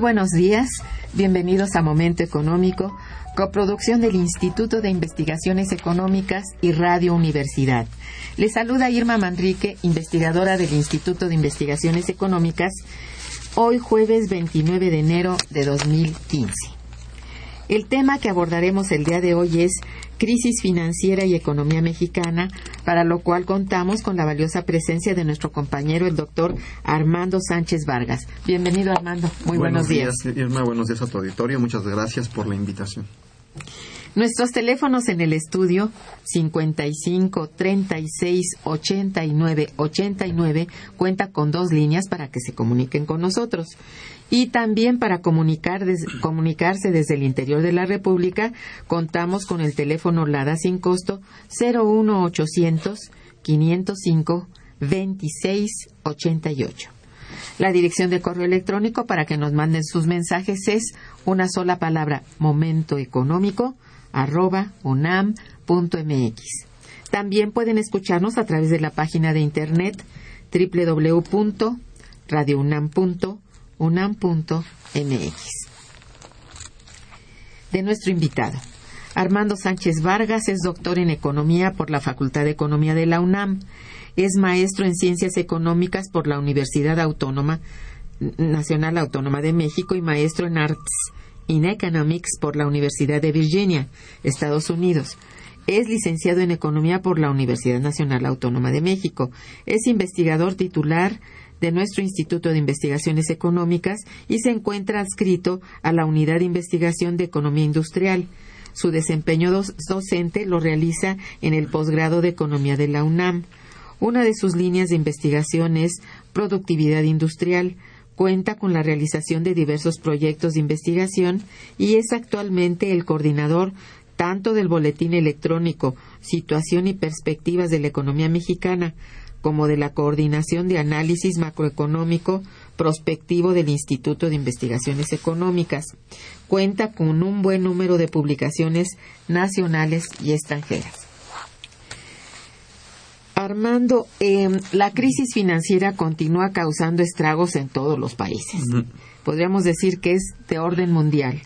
Buenos días, bienvenidos a Momento Económico, coproducción del Instituto de Investigaciones Económicas y Radio Universidad. Les saluda Irma Manrique, investigadora del Instituto de Investigaciones Económicas, hoy jueves 29 de enero de 2015. El tema que abordaremos el día de hoy es crisis financiera y economía mexicana, para lo cual contamos con la valiosa presencia de nuestro compañero, el doctor Armando Sánchez Vargas. Bienvenido, Armando. Muy buenos, días. Irma, buenos días a tu auditorio. Muchas gracias por la invitación. Nuestros teléfonos en el estudio 55 36 89 89 cuenta con dos líneas para que se comuniquen con nosotros. Y también para comunicar comunicarse desde el interior de la República contamos con el teléfono LADA sin costo 01800 505 2688. La dirección de correo electrónico para que nos manden sus mensajes es una sola palabra momento económico arroba unam.mx. También pueden escucharnos a través de la página de internet www.radiounam.unam.mx. De nuestro invitado. Armando Sánchez Vargas es doctor en Economía por la Facultad de Economía de la UNAM. Es maestro en Ciencias Económicas por la Universidad Autónoma Nacional Autónoma de México y maestro en Arts in Economics por la Universidad de Virginia, Estados Unidos. Es licenciado en Economía por la Universidad Nacional Autónoma de México. Es investigador titular de nuestro Instituto de Investigaciones Económicas y se encuentra adscrito a la Unidad de Investigación de Economía Industrial. Su desempeño docente lo realiza en el posgrado de Economía de la UNAM. Una de sus líneas de investigación es productividad industrial, cuenta con la realización de diversos proyectos de investigación y es actualmente el coordinador tanto del boletín electrónico Situación y Perspectivas de la Economía Mexicana, como de la Coordinación de Análisis Macroeconómico Prospectivo del Instituto de Investigaciones Económicas. Cuenta con un buen número de publicaciones nacionales y extranjeras. Armando, em, la crisis financiera continúa causando estragos en todos los países. Podríamos decir que es de orden mundial.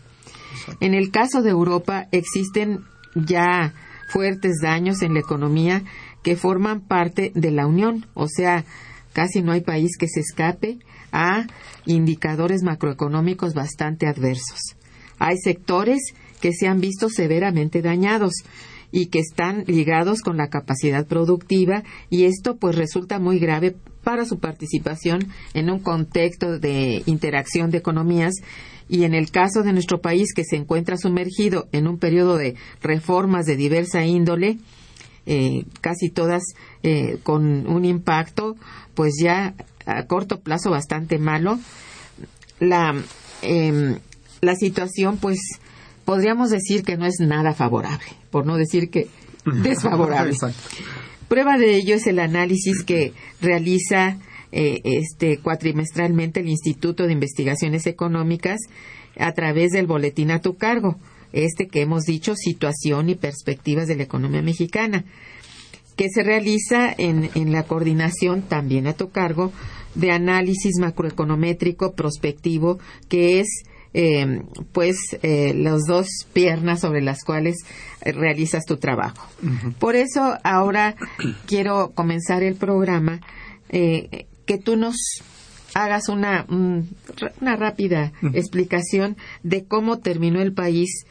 En el caso de Europa existen ya fuertes daños en la economía que forman parte de la Unión, o sea, casi no hay país que se escape a indicadores macroeconómicos bastante adversos. Hay sectores que se han visto severamente dañados y que están ligados con la capacidad productiva y esto pues resulta muy grave para su participación en un contexto de interacción de economías y en el caso de nuestro país que se encuentra sumergido en un periodo de reformas de diversa índole, eh, casi todas eh, con un impacto pues ya a corto plazo bastante malo, la, em, la situación pues podríamos decir que no es nada favorable, por no decir que desfavorable. Prueba de ello es el análisis que realiza eh, este cuatrimestralmente el Instituto de Investigaciones Económicas a través del boletín a tu cargo, este que hemos dicho situación y perspectivas de la economía mexicana, que se realiza en, en la coordinación también a tu cargo de análisis macroeconométrico prospectivo, que es eh, pues eh, las dos piernas sobre las cuales realizas tu trabajo. Por eso ahora quiero comenzar el programa eh, que tú nos hagas una, una rápida explicación de cómo terminó el país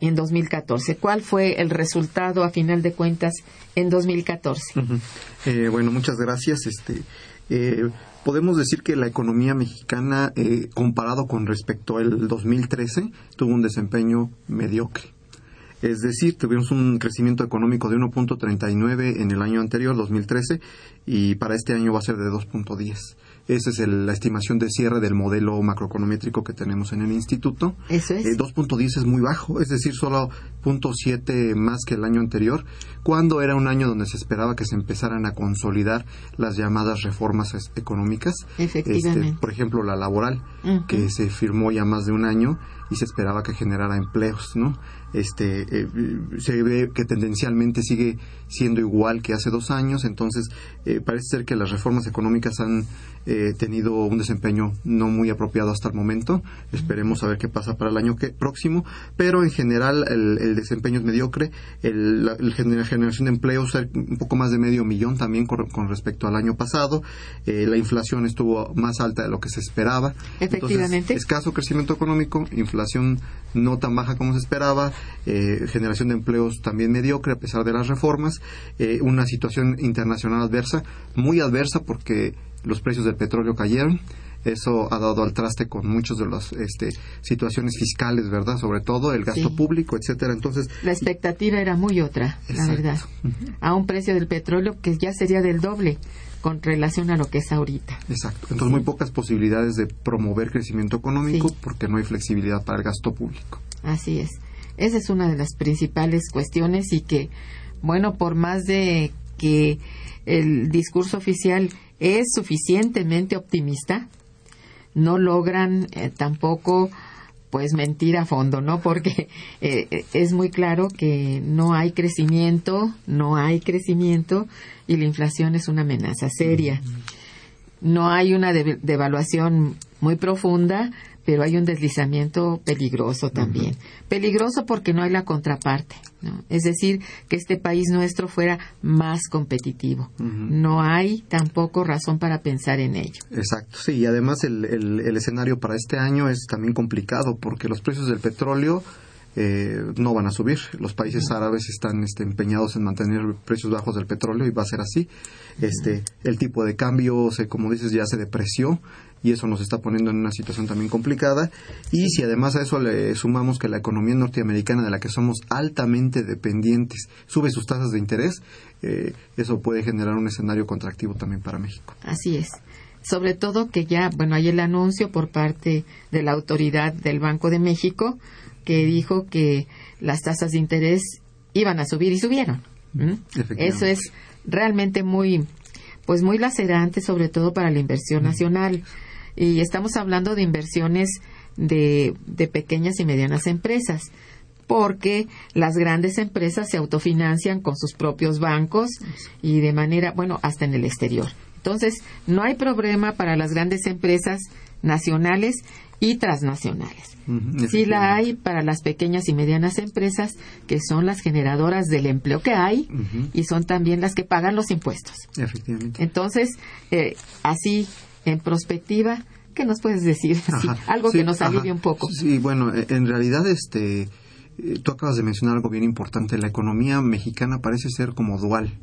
en 2014. ¿Cuál fue el resultado a final de cuentas en 2014? eh, bueno, muchas gracias. Este, eh, podemos decir que la economía mexicana, eh, comparado con respecto al 2013, tuvo un desempeño mediocre. Es decir, tuvimos un crecimiento económico de 1.39 en el año anterior, 2013, y para este año va a ser de 2.10. Esa es la estimación de cierre del modelo macroeconométrico que tenemos en el instituto. Eso es. 2.10 eh, es muy bajo, es decir, solo 0.7 más que el año anterior, cuando era un año donde se esperaba que se empezaran a consolidar las llamadas reformas económicas. Efectivamente. Este, por ejemplo, la laboral, que se firmó ya más de un año y se esperaba que generara empleos, ¿no? Este, eh, se ve que tendencialmente sigue siendo igual que hace dos años, entonces eh, parece ser que las reformas económicas han eh, tenido un desempeño no muy apropiado hasta el momento. Esperemos a ver qué pasa para el año que, próximo, pero en general el, desempeño es mediocre. El, la, generación de empleos un poco más de medio millón también con, respecto al año pasado. Eh, la inflación estuvo más alta de lo que se esperaba. Efectivamente. escaso crecimiento económico, inflación no tan baja como se esperaba, eh, generación de empleos también mediocre a pesar de las reformas, una situación internacional adversa, muy adversa porque los precios del petróleo cayeron. Eso ha dado al traste con muchas de las este, situaciones fiscales, ¿verdad? Sobre todo el gasto público, etcétera. Entonces la expectativa era muy otra, la verdad, a un precio del petróleo que ya sería del doble con relación a lo que es ahorita. Exacto. Entonces muy pocas posibilidades de promover crecimiento económico porque no hay flexibilidad para el gasto público. Así es. Esa es una de las principales cuestiones y que, bueno, por más de que el discurso oficial es suficientemente optimista, no logran eh, tampoco pues mentir a fondo, ¿no? Porque eh, es muy claro que no hay crecimiento, no hay crecimiento y la inflación es una amenaza seria. No hay una devaluación muy profunda, pero hay un deslizamiento peligroso también. Peligroso porque no hay la contraparte, ¿no? Es decir, que este país nuestro fuera más competitivo. No hay tampoco razón para pensar en ello. Exacto, sí, y además el, el, escenario para este año es también complicado porque los precios del petróleo eh, no van a subir. Los países árabes están este, empeñados en mantener precios bajos del petróleo y va a ser así. Este, el tipo de cambio, se, como dices, ya se depreció y eso nos está poniendo en una situación también complicada. Y si además a eso le sumamos que la economía norteamericana de la que somos altamente dependientes sube sus tasas de interés, eh, eso puede generar un escenario contractivo también para México. Así es. Sobre todo que ya, bueno, hay el anuncio por parte de la autoridad del Banco de México que dijo que las tasas de interés iban a subir y subieron. Eso es realmente muy pues muy lacerante, sobre todo para la inversión nacional. Y estamos hablando de inversiones de, de pequeñas y medianas empresas porque las grandes empresas se autofinancian con sus propios bancos y de manera, bueno, hasta en el exterior. Entonces, no hay problema para las grandes empresas nacionales y transnacionales. sí la hay para las pequeñas y medianas empresas, que son las generadoras del empleo que hay y son también las que pagan los impuestos. Efectivamente. Entonces, eh, así, en prospectiva, ¿qué nos puedes decir? algo que nos alivie un poco. Sí, bueno, eh, en realidad, este, eh, tú acabas de mencionar algo bien importante. La economía mexicana parece ser como dual.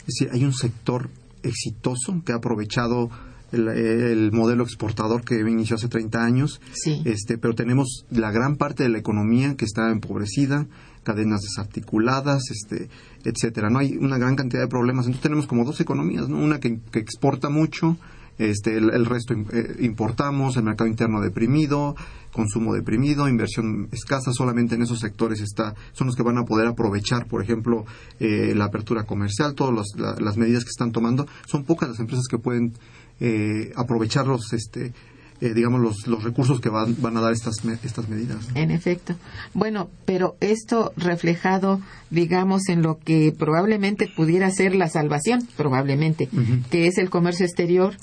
Es decir, hay un sector exitoso que ha aprovechado el, modelo exportador que inició hace 30 años, este, pero tenemos la gran parte de la economía que está empobrecida, cadenas desarticuladas, este, etcétera. No hay una gran cantidad de problemas. Entonces tenemos como dos economías, ¿no? Una que, exporta mucho, este, el, resto eh, importamos, el mercado interno deprimido, consumo deprimido, inversión escasa, solamente en esos sectores está, son los que van a poder aprovechar, por ejemplo, eh, la apertura comercial, todas las medidas que están tomando. Son pocas las empresas que pueden eh, aprovechar los, este, eh, digamos, los, los recursos que van, van a dar estas, estas medidas. En efecto. Bueno, pero esto reflejado, digamos, en lo que probablemente pudiera ser la salvación, probablemente, que es el comercio exterior.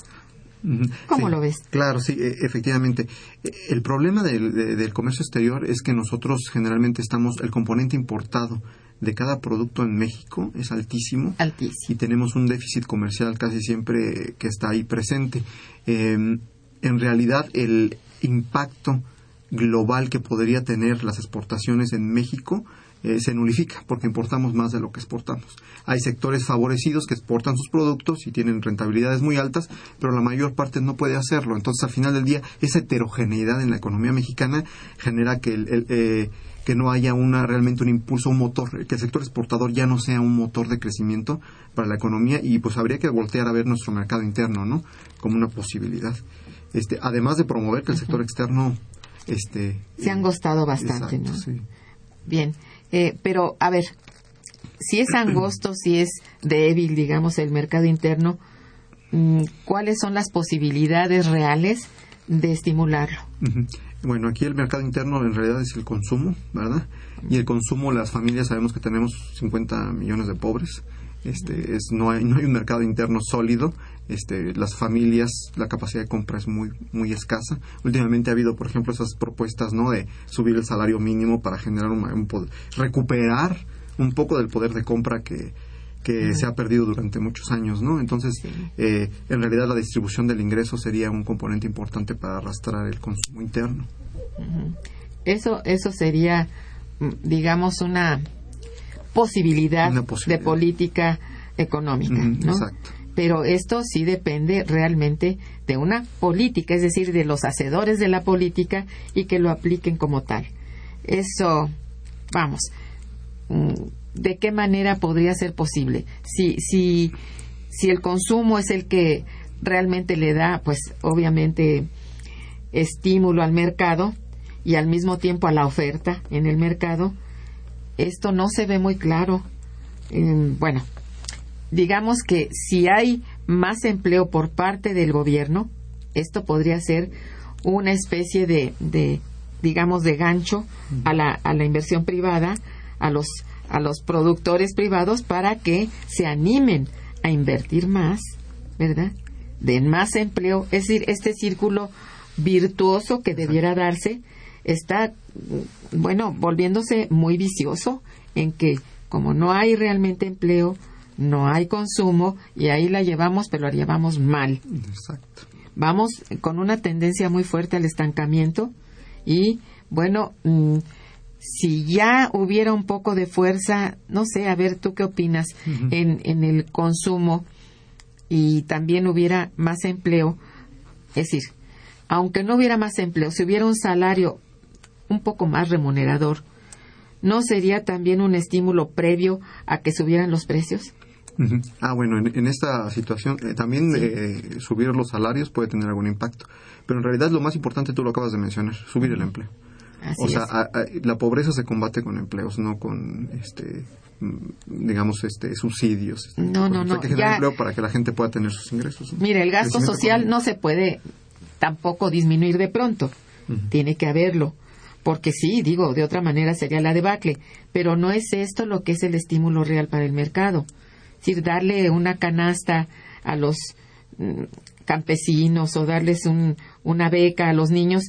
¿Cómo lo ves? Claro, sí, e, efectivamente. E, el problema del, del comercio exterior es que nosotros generalmente estamos, el componente importado de cada producto en México es altísimo. Y tenemos un déficit comercial casi siempre que está ahí presente. Em, en realidad, el impacto global que podría tener las exportaciones en México eh, se nulifica porque importamos más de lo que exportamos. Hay sectores favorecidos que exportan sus productos y tienen rentabilidades muy altas, pero la mayor parte no puede hacerlo. Entonces, al final del día, esa heterogeneidad en la economía mexicana genera que el, eh, que no haya una realmente un impulso, un motor, que el sector exportador ya no sea un motor de crecimiento para la economía y pues habría que voltear a ver nuestro mercado interno, ¿no? Como una posibilidad. Este, además de promover que el sector externo este se han gostado bastante, ¿no? Bien, eh, pero a ver, si es angosto, si es débil, digamos, el mercado interno, mm, ¿cuáles son las posibilidades reales de estimularlo? Bueno, aquí el mercado interno en realidad es el consumo, ¿verdad? Y el consumo, las familias sabemos que tenemos 50 millones de pobres. Este, es, no, hay, no hay un mercado interno sólido. Este, las familias, la capacidad de compra es muy, muy escasa. Últimamente ha habido, por ejemplo, esas propuestas, ¿no? De subir el salario mínimo para generar un, un recuperar un poco del poder de compra que, que se ha perdido durante muchos años, ¿no? Entonces, eh, en realidad la distribución del ingreso sería un componente importante para arrastrar el consumo interno. Eso, eso sería, mm, digamos, una posibilidad, de política económica, ¿no? Exacto. Pero esto sí depende realmente de una política, es decir, de los hacedores de la política y que lo apliquen como tal. Eso, vamos, mm, de qué manera podría ser posible. Si, si, si el consumo es el que realmente le da, pues obviamente, estímulo al mercado y al mismo tiempo a la oferta en el mercado, esto no se ve muy claro. bueno, digamos que si hay más empleo por parte del gobierno, esto podría ser una especie de, de digamos, de gancho a la, a la inversión privada, a los a los productores privados para que se animen a invertir más, ¿verdad? Den más empleo, es decir, este círculo virtuoso que debiera darse está, bueno, volviéndose muy vicioso en que como no hay realmente empleo, no hay consumo y ahí la llevamos, pero la llevamos mal. Exacto. Vamos con una tendencia muy fuerte al estancamiento y, bueno, mm, si ya hubiera un poco de fuerza, no sé, a ver, ¿tú qué opinas en, en el consumo y también hubiera más empleo? Es decir, aunque no hubiera más empleo, si hubiera un salario un poco más remunerador, ¿no sería también un estímulo previo a que subieran los precios? Ah, bueno, en, esta situación eh, también eh, subir los salarios puede tener algún impacto, pero en realidad lo más importante tú lo acabas de mencionar, subir el empleo. o sea, la pobreza se combate con empleos, no con este mm, digamos este subsidios. Este, no, no, no. Que generar empleo para que la gente pueda tener sus ingresos. Mire, el gasto social no se puede tampoco disminuir de pronto. Tiene que haberlo. Porque sí, digo, de otra manera sería la debacle. Pero no es esto lo que es el estímulo real para el mercado. Decir, darle una canasta a los mm, campesinos o darles una beca a los niños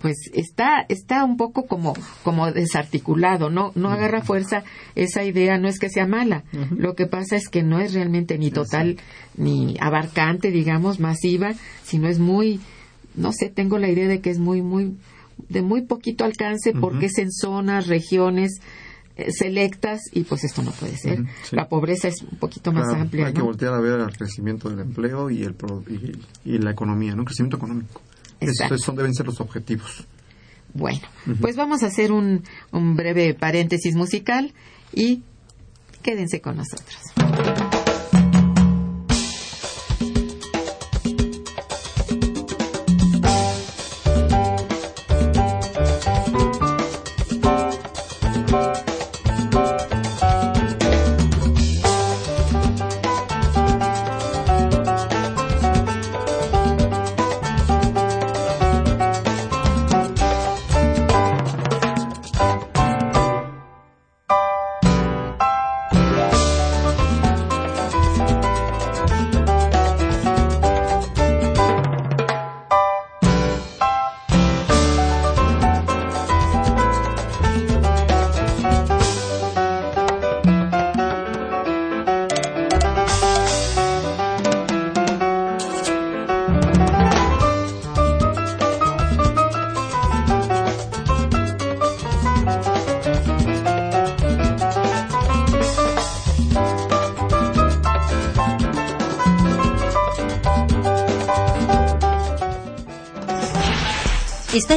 pues está está un poco como como desarticulado no no agarra fuerza esa idea no es que sea mala. Lo que pasa es que no es realmente ni total ni abarcante digamos masiva sino es muy no sé tengo la idea de que es muy muy de muy poquito alcance porque es en zonas regiones selectas y pues esto no puede ser. La pobreza es un poquito más amplia. Hay que voltear a ver el crecimiento del empleo y, el, y, la economía, ¿no? Crecimiento económico. Esos deben ser los objetivos. Bueno, pues vamos a hacer un, un breve paréntesis musical y quédense con nosotros.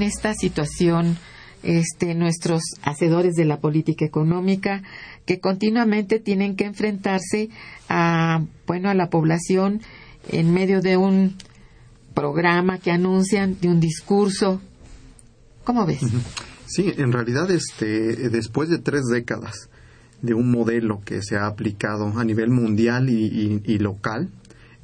Esta situación este, nuestros hacedores de la política económica que continuamente tienen que enfrentarse a bueno a la población en medio de un programa que anuncian de un discurso. Cómo ves sí en realidad este después de tres décadas de un modelo que se ha aplicado a nivel mundial y local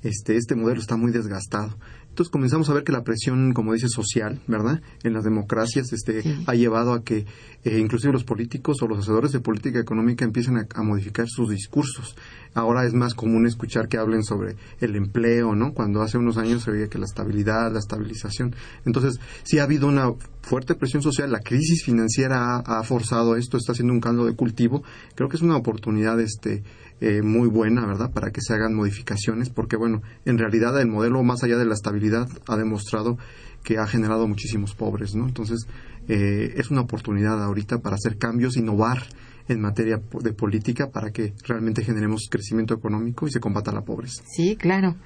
este, este modelo está muy desgastado. Entonces comenzamos a ver que la presión, como dice, social, ¿verdad? En las democracias este, ha llevado a que eh, inclusive los políticos o los hacedores de política económica empiecen a, modificar sus discursos. Ahora es más común escuchar que hablen sobre el empleo, ¿no? Cuando hace unos años se veía que la estabilidad, la estabilización. Entonces, sí ha habido una fuerte presión social, la crisis financiera ha, forzado esto, está haciendo un caldo de cultivo. Creo que es una oportunidad este, eh, muy buena, ¿verdad?, para que se hagan modificaciones, porque, bueno, en realidad el modelo, más allá de la estabilidad, ha demostrado que ha generado muchísimos pobres, ¿no? Entonces, eh, es una oportunidad ahorita para hacer cambios, innovar en materia de política para que realmente generemos crecimiento económico y se combata la pobreza. Sí, claro.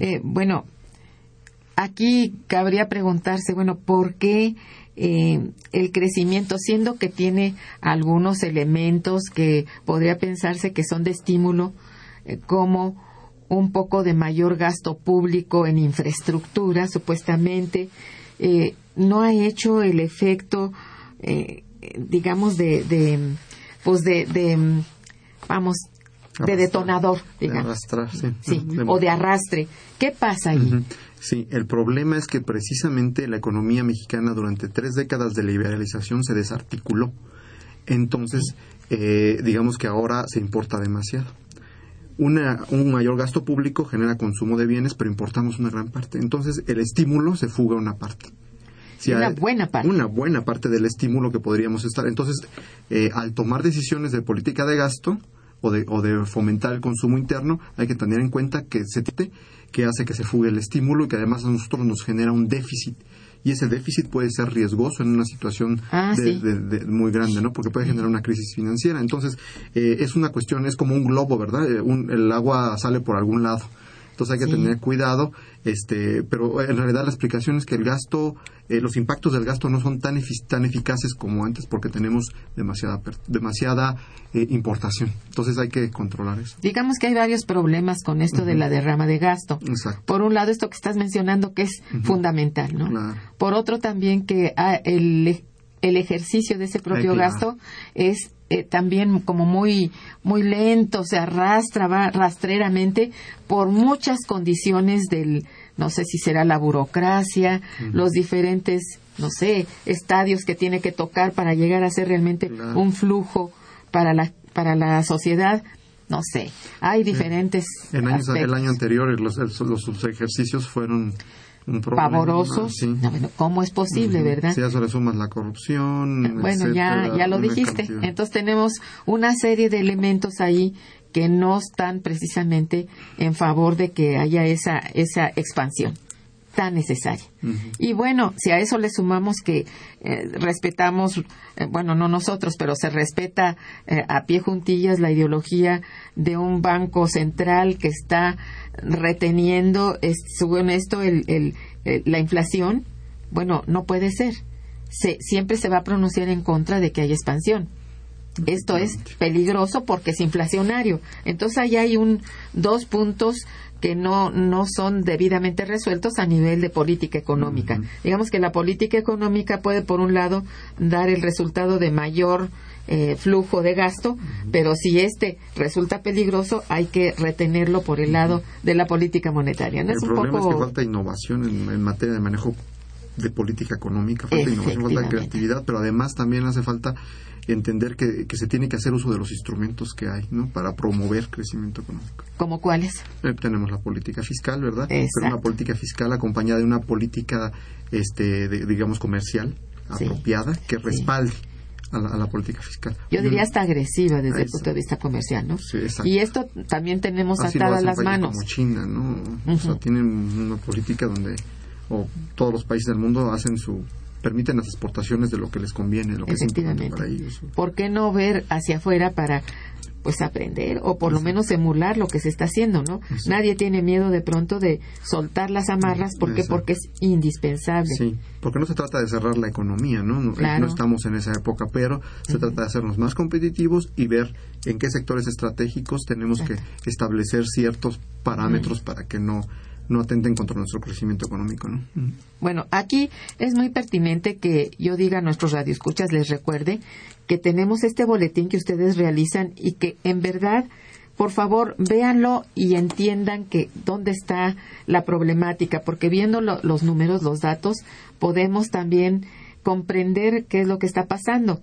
Eh, bueno, aquí cabría preguntarse, bueno, ¿por qué eh, el crecimiento, siendo que tiene algunos elementos que podría pensarse que son de estímulo, eh, como un poco de mayor gasto público en infraestructura, supuestamente, eh, no ha hecho el efecto, digamos, de, de, pues de, vamos, de detonador, digamos. sí. o de arrastre. ¿Qué pasa ahí? Sí, el problema es que precisamente la economía mexicana durante tres décadas de liberalización se desarticuló. Entonces, eh, digamos que ahora se importa demasiado. un mayor gasto público genera consumo de bienes, pero importamos una gran parte. Entonces, el estímulo se fuga una parte. Una buena parte. Una buena parte del estímulo que podríamos estar. Entonces, eh, al tomar decisiones de política de gasto o de, o de fomentar el consumo interno, hay que tener en cuenta que se que hace que se fugue el estímulo y que además a nosotros nos genera un déficit. Y ese déficit puede ser riesgoso en una situación ah, de, muy grande, ¿no? Porque puede generar una crisis financiera. Entonces, eh, es una cuestión, es como un globo, ¿verdad? Eh, el agua sale por algún lado. Entonces hay que tener cuidado, este, pero en realidad la explicación es que el gasto, eh, los impactos del gasto no son tan, tan eficaces como antes porque tenemos demasiada, demasiada eh, importación. Entonces hay que controlar eso. Digamos que hay varios problemas con esto de la derrama de gasto. Exacto. Por un lado, esto que estás mencionando que es fundamental, ¿no? Por otro, también que ah, el, el ejercicio de ese propio gasto es eh, también como muy muy lento, se arrastra va rastreramente por muchas condiciones del no sé si será la burocracia, los diferentes no sé, estadios que tiene que tocar para llegar a ser realmente un flujo para la para la sociedad no sé, hay diferentes. En el año anterior los, los ejercicios fueron pavorosos. ¿Cómo es posible, verdad? Si a eso le sumas la corrupción. Bueno, ya, ya lo dijiste. Entonces tenemos una serie de elementos ahí que no están precisamente en favor de que haya esa, esa expansión tan necesaria. Y bueno, si a eso le sumamos que eh, respetamos, eh, bueno, no nosotros, pero se respeta eh, a pie juntillas la ideología de un banco central que está reteniendo, según esto, el, la inflación, bueno, no puede ser. Se, siempre se va a pronunciar en contra de que haya expansión. Esto es peligroso porque es inflacionario. Entonces ahí hay un, dos puntos que no, no son debidamente resueltos a nivel de política económica. Digamos que la política económica puede, por un lado, dar el resultado de mayor eh, flujo de gasto, pero si este resulta peligroso, hay que retenerlo por el lado de la política monetaria. ¿no? El problema es que falta innovación en, materia de manejo de política económica, falta innovación, falta creatividad, pero además también hace falta entender que, se tiene que hacer uso de los instrumentos que hay ¿no? para promover crecimiento económico. ¿Como cuáles? Eh, tenemos la política fiscal, ¿verdad? Pero una política fiscal acompañada de una política, este, digamos, comercial apropiada que respalde. A la, política fiscal. Yo diría hasta agresiva desde el punto de vista comercial, ¿no? Sí, y esto también tenemos atadas las manos. Como China, ¿no? O sea, tienen una política donde o todos los países del mundo hacen su permiten las exportaciones de lo que les conviene, lo que es importante para ellos. ¿Por qué no ver hacia afuera para pues aprender o por lo menos emular lo que se está haciendo, ¿no? Nadie tiene miedo de pronto de soltar las amarras, ¿por qué? Porque es indispensable. Sí, porque no se trata de cerrar la economía, ¿no? No, estamos en esa época, pero se trata de hacernos más competitivos y ver en qué sectores estratégicos tenemos que establecer ciertos parámetros para que no no atenten contra nuestro crecimiento económico. ¿no? Bueno, aquí es muy pertinente que yo diga a nuestros radioescuchas, les recuerde que tenemos este boletín que ustedes realizan y que en verdad por favor, véanlo y entiendan que dónde está la problemática, porque viendo los números, los datos, podemos también comprender qué es lo que está pasando.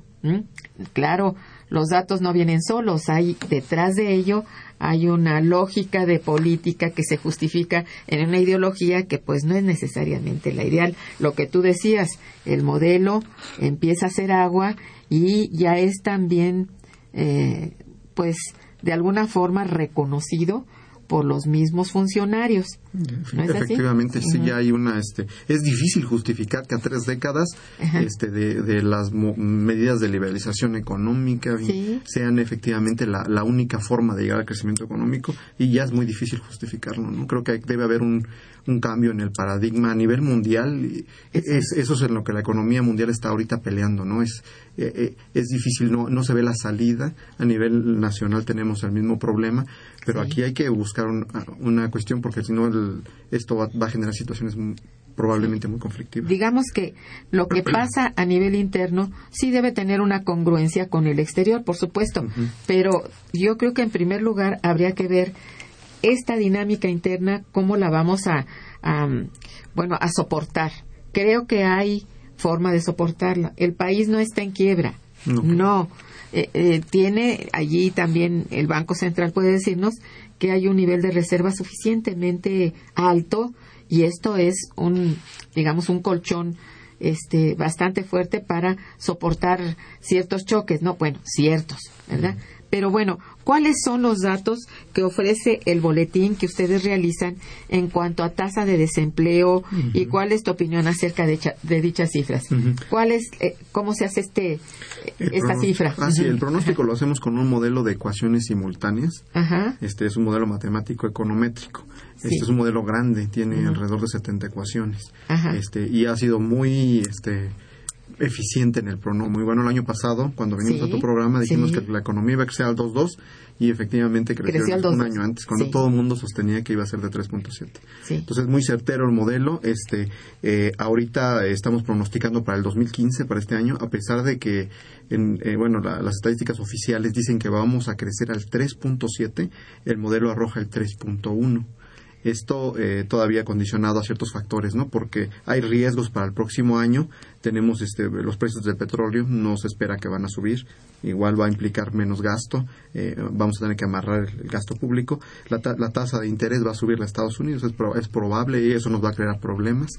Claro, los datos no vienen solos, hay detrás de ello hay una lógica de política que se justifica en una ideología que pues no es necesariamente la ideal. Lo que tú decías, el modelo empieza a ser agua y ya es también eh, pues de alguna forma reconocido por los mismos funcionarios. Efectivamente, sí, ya hay una, este, es difícil justificar que a tres décadas, este, de, las medidas de liberalización económica sean efectivamente la, la, única forma de llegar al crecimiento económico y ya es muy difícil justificarlo, ¿no? Creo que debe haber un, un cambio en el paradigma a nivel mundial. Es, eso es en lo que la economía mundial está ahorita peleando, ¿no? Es, eh, eh, es difícil, no, no se ve la salida. A nivel nacional tenemos el mismo problema, pero aquí hay que buscar una cuestión porque si no esto va, a generar situaciones probablemente muy conflictivas. Digamos que lo que pasa a nivel interno sí debe tener una congruencia con el exterior, por supuesto, pero yo creo que en primer lugar habría que ver esta dinámica interna, ¿cómo la vamos a, bueno, a soportar? Creo que hay forma de soportarla. El país no está en quiebra. No. Eh, eh, tiene allí también el Banco Central puede decirnos que hay un nivel de reserva suficientemente alto y esto es un, digamos, un colchón este bastante fuerte para soportar ciertos choques, no, bueno, ciertos, ¿verdad? Pero bueno, ¿cuáles son los datos que ofrece el boletín que ustedes realizan en cuanto a tasa de desempleo y cuál es tu opinión acerca de, dichas cifras? ¿Cuál es, eh, ¿Cómo se hace este, esta cifra? Ah, sí, el pronóstico lo hacemos con un modelo de ecuaciones simultáneas. Este es un modelo matemático econométrico. Este es un modelo grande, tiene alrededor de 70 ecuaciones. Este, y ha sido muy este, eficiente en el prono. Muy bueno el año pasado, cuando vinimos a tu programa, dijimos que la economía iba a crecer al 2.2 y efectivamente creció, un año antes, cuando todo el mundo sostenía que iba a ser de 3.7. Entonces, muy certero el modelo. Este, eh, ahorita estamos pronosticando para el 2015, para este año, a pesar de que, en, eh, bueno, las estadísticas oficiales dicen que vamos a crecer al 3.7, el modelo arroja el 3.1 esto eh, todavía condicionado a ciertos factores, ¿no? Porque hay riesgos para el próximo año tenemos este, los precios del petróleo, no se espera que van a subir, igual va a implicar menos gasto, eh, vamos a tener que amarrar el, gasto público, la, tasa de interés va a subir en Estados Unidos, es, es, probable y eso nos va a crear problemas.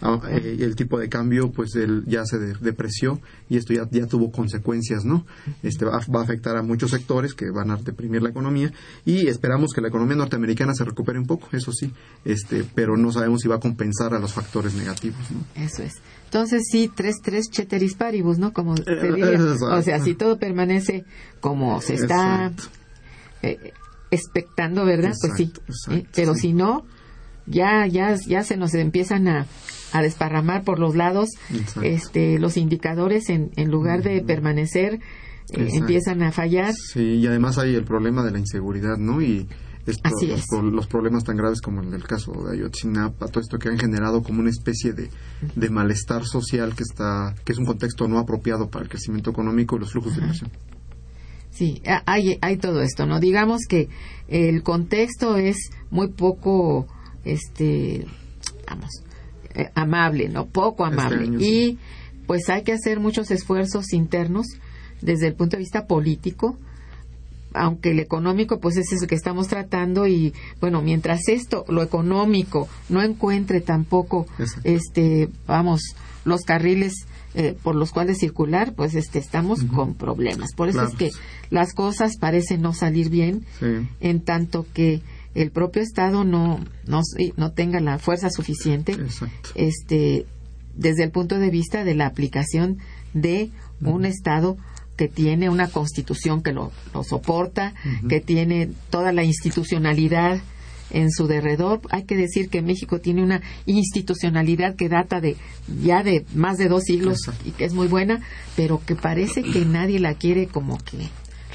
Ah, eh, el tipo de cambio pues el, ya se depreció y esto ya, ya tuvo consecuencias, ¿no? Este, va, a afectar a muchos sectores que van a deprimir la economía y esperamos que la economía norteamericana se recupere un poco, eso sí, este, pero no sabemos si va a compensar a los factores negativos. ¿no? Eso es. Entonces sí, tres, tres cheteris paribus, ¿no? Como se eh, diría. O sea, si todo permanece como se está eh, expectando, ¿verdad? pues sí. ¿eh? Pero si no, ya, ya, ya se nos empiezan a, a desparramar por los lados este, los indicadores en, en lugar de permanecer, empiezan a fallar. Sí, y además hay el problema de la inseguridad, ¿no? Y Así es. Los, problemas tan graves como el caso de Ayotzinapa, todo esto que han generado como una especie de, de, malestar social que está que es un contexto no apropiado para el crecimiento económico y los flujos de inversión. Sí, hay, hay todo esto, ¿no? Digamos que el contexto es muy poco, este, vamos, eh, amable, ¿no? Poco este amable. y pues hay que hacer muchos esfuerzos internos desde el punto de vista político aunque el económico pues es eso que estamos tratando y bueno mientras esto lo económico no encuentre tampoco este vamos los carriles eh, por los cuales circular pues este estamos con problemas. Por eso es que las cosas parecen no salir bien en tanto que el propio estado no no no tenga la fuerza suficiente este desde el punto de vista de la aplicación de un estado que tiene una constitución que lo, soporta, que tiene toda la institucionalidad en su derredor. Hay que decir que México tiene una institucionalidad que data de ya de más de dos siglos y que es muy buena, pero que parece que nadie la quiere como que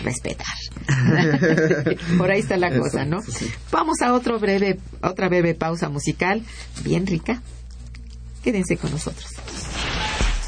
respetar. Por ahí está la cosa, ¿no? Vamos a otro breve, otra breve pausa musical, bien rica. Quédense con nosotros.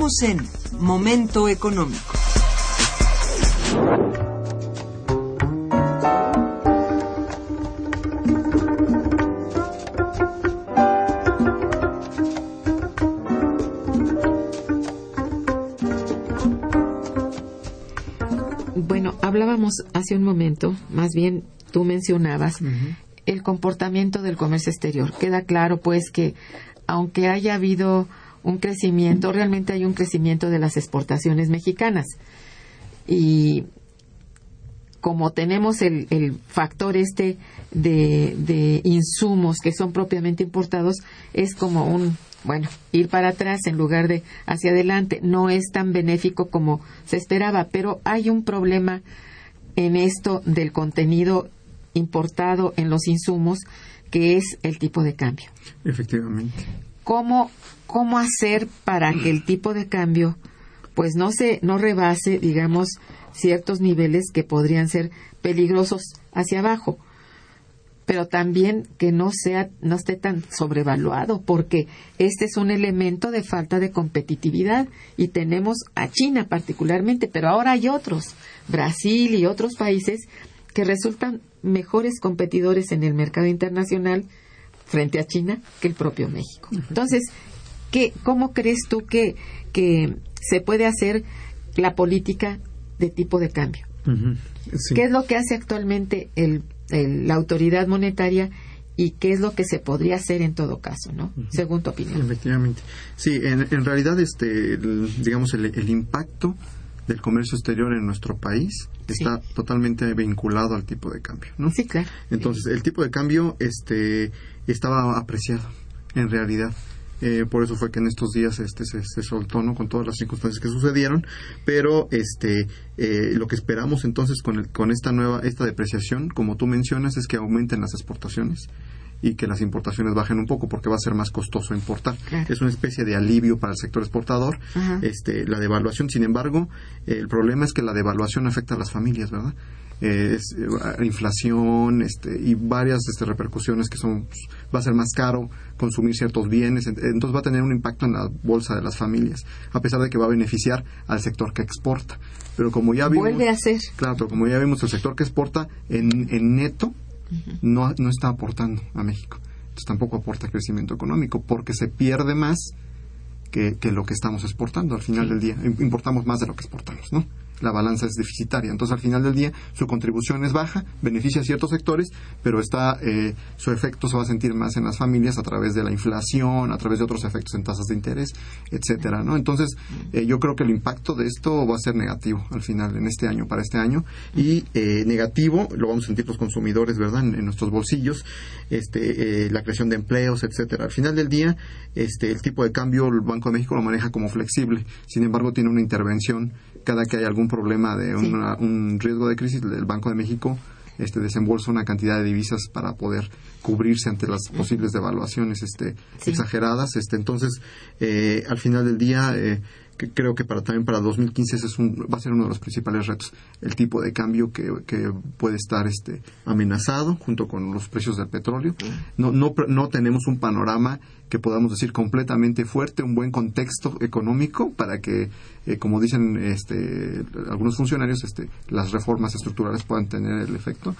Continuamos en Momento Económico. Bueno, hablábamos hace un momento, más bien tú mencionabas el comportamiento del comercio exterior. Queda claro, pues, que aunque haya habido un crecimiento, realmente hay un crecimiento de las exportaciones mexicanas. Y como tenemos el, el factor este de, de, insumos que son propiamente importados, es como un, bueno, ir para atrás en lugar de hacia adelante. No es tan benéfico como se esperaba, pero hay un problema en esto del contenido importado en los insumos, que es el tipo de cambio. Efectivamente. ¿Cómo cómo hacer para que el tipo de cambio pues no se no rebase digamos ciertos niveles que podrían ser peligrosos hacia abajo pero también que no sea no esté tan sobrevaluado porque este es un elemento de falta de competitividad y tenemos a China particularmente pero ahora hay otros Brasil y otros países que resultan mejores competidores en el mercado internacional frente a China que el propio México. Entonces, ¿Qué, ¿Cómo crees tú que, que se puede hacer la política de tipo de cambio? ¿Qué es lo que hace actualmente el, la autoridad monetaria y qué es lo que se podría hacer en todo caso, ¿no? Según tu opinión. Efectivamente. Sí, en, en realidad, este, digamos, el, el, impacto del comercio exterior en nuestro país está totalmente vinculado al tipo de cambio, ¿no? Sí, claro. Entonces, el tipo de cambio, este, estaba apreciado, en realidad. Eh, por eso fue que en estos días este se, soltó no con todas las circunstancias que sucedieron pero este eh, lo que esperamos entonces con, con esta nueva esta depreciación como tú mencionas es que aumenten las exportaciones y que las importaciones bajen un poco porque va a ser más costoso importar. Es una especie de alivio para el sector exportador. Este, la devaluación, sin embargo, el problema es que la devaluación afecta a las familias, ¿verdad? es, eh, inflación este, y varias este, repercusiones que son pues, va a ser más caro consumir ciertos bienes entonces va a tener un impacto en la bolsa de las familias a pesar de que va a beneficiar al sector que exporta pero como ya vimos vuelve a ser claro como ya vimos el sector que exporta en, en neto no, no está aportando a México. Entonces tampoco aporta crecimiento económico porque se pierde más que, que lo que estamos exportando al final del día. Importamos más de lo que exportamos no la balanza es deficitaria. Entonces, al final del día, su contribución es baja, beneficia a ciertos sectores, pero está, eh, su efecto se va a sentir más en las familias a través de la inflación, a través de otros efectos en tasas de interés, etcétera, ¿no? Entonces, eh, yo creo que el impacto de esto va a ser negativo al final, en este año, para este año, y eh, negativo lo vamos a sentir los consumidores, ¿verdad?, en, nuestros bolsillos, este, la creación de empleos, etcétera. Al final del día, este, el tipo de cambio, el Banco de México lo maneja como flexible, sin embargo, tiene una intervención cada que hay algún problema de un riesgo de crisis, el Banco de México este, desembolsa una cantidad de divisas para poder cubrirse ante las posibles devaluaciones este, exageradas. Este, entonces, eh, al final del día, eh, creo que para también para 2015 ese es un, va a ser uno de los principales retos, el tipo de cambio que, que puede estar este, amenazado junto con los precios del petróleo. No, no, no tenemos un panorama que podamos decir completamente fuerte, un buen contexto económico para que, eh, como dicen este, algunos funcionarios, este, las reformas estructurales puedan tener el efecto.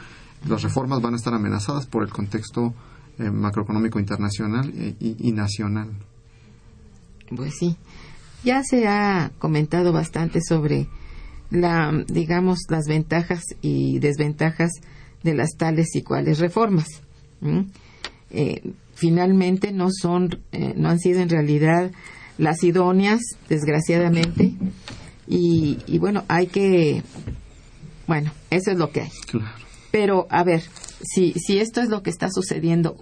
Las reformas van a estar amenazadas por el contexto eh, macroeconómico internacional y, y nacional. Pues sí. Ya se ha comentado bastante sobre la, digamos, las ventajas y desventajas de las tales y cuales reformas. eh, finalmente no son, eh, no han sido en realidad las idóneas, desgraciadamente. Y, y, bueno, hay que, bueno, eso es lo que hay. Pero, a ver, si, si esto es lo que está sucediendo,